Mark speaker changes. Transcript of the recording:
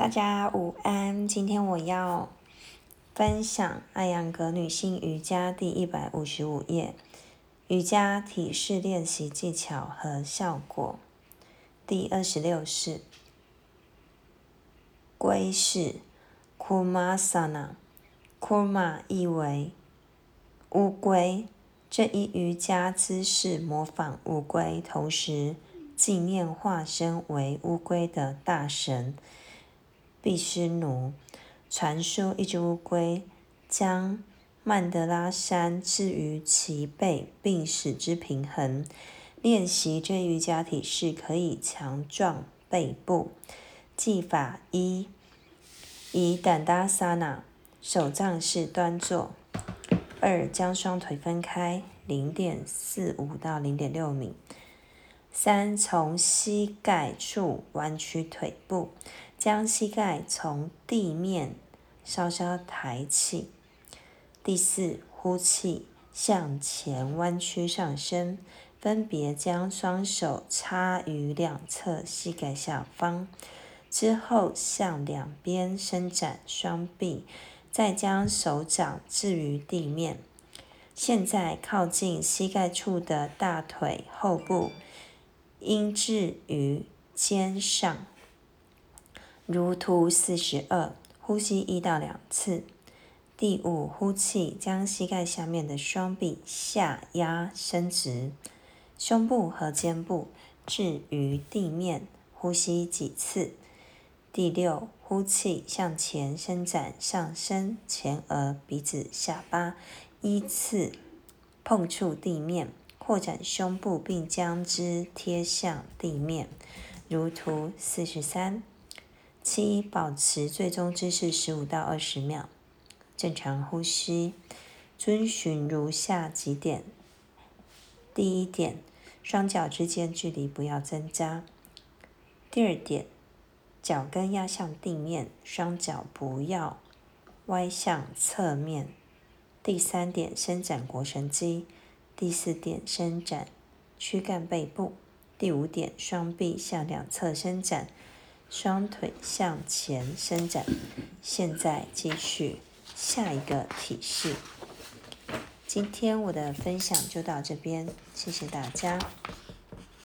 Speaker 1: 大家午安，今天我要分享艾扬格女性瑜伽第一百五十五页，瑜伽体式练习技巧和效果。第二十六式，龟式 （Kurmasana），Kurma 意为乌龟，这一瑜伽姿势模仿乌龟，同时纪念化身为乌龟的大神。毕斯奴传说，一只乌龟将曼德拉山置于其背，并使之平衡。练习这瑜伽体式可以强壮背部。技法一：以胆达萨那手杖式端坐。二、将双腿分开，零点四五到零点六米。三、从膝盖处弯曲腿部。将膝盖从地面稍稍抬起。第四，呼气，向前弯曲上身，分别将双手插于两侧膝盖下方，之后向两边伸展双臂，再将手掌置于地面。现在靠近膝盖处的大腿后部应置于肩上。如图四十二，呼吸一到两次。第五，呼气，将膝盖下面的双臂下压伸直，胸部和肩部置于地面，呼吸几次。第六，呼气，向前伸展上身、前额、鼻子、下巴，依次碰触地面，扩展胸部并将之贴向地面。如图四十三。七，保持最终姿势十五到二十秒，正常呼吸，遵循如下几点。第一点，双脚之间距离不要增加。第二点，脚跟压向地面，双脚不要歪向侧面。第三点，伸展腘绳肌。第四点，伸展躯干背部。第五点，双臂向两侧伸展。双腿向前伸展。现在继续下一个体式。今天我的分享就到这边，谢谢大家。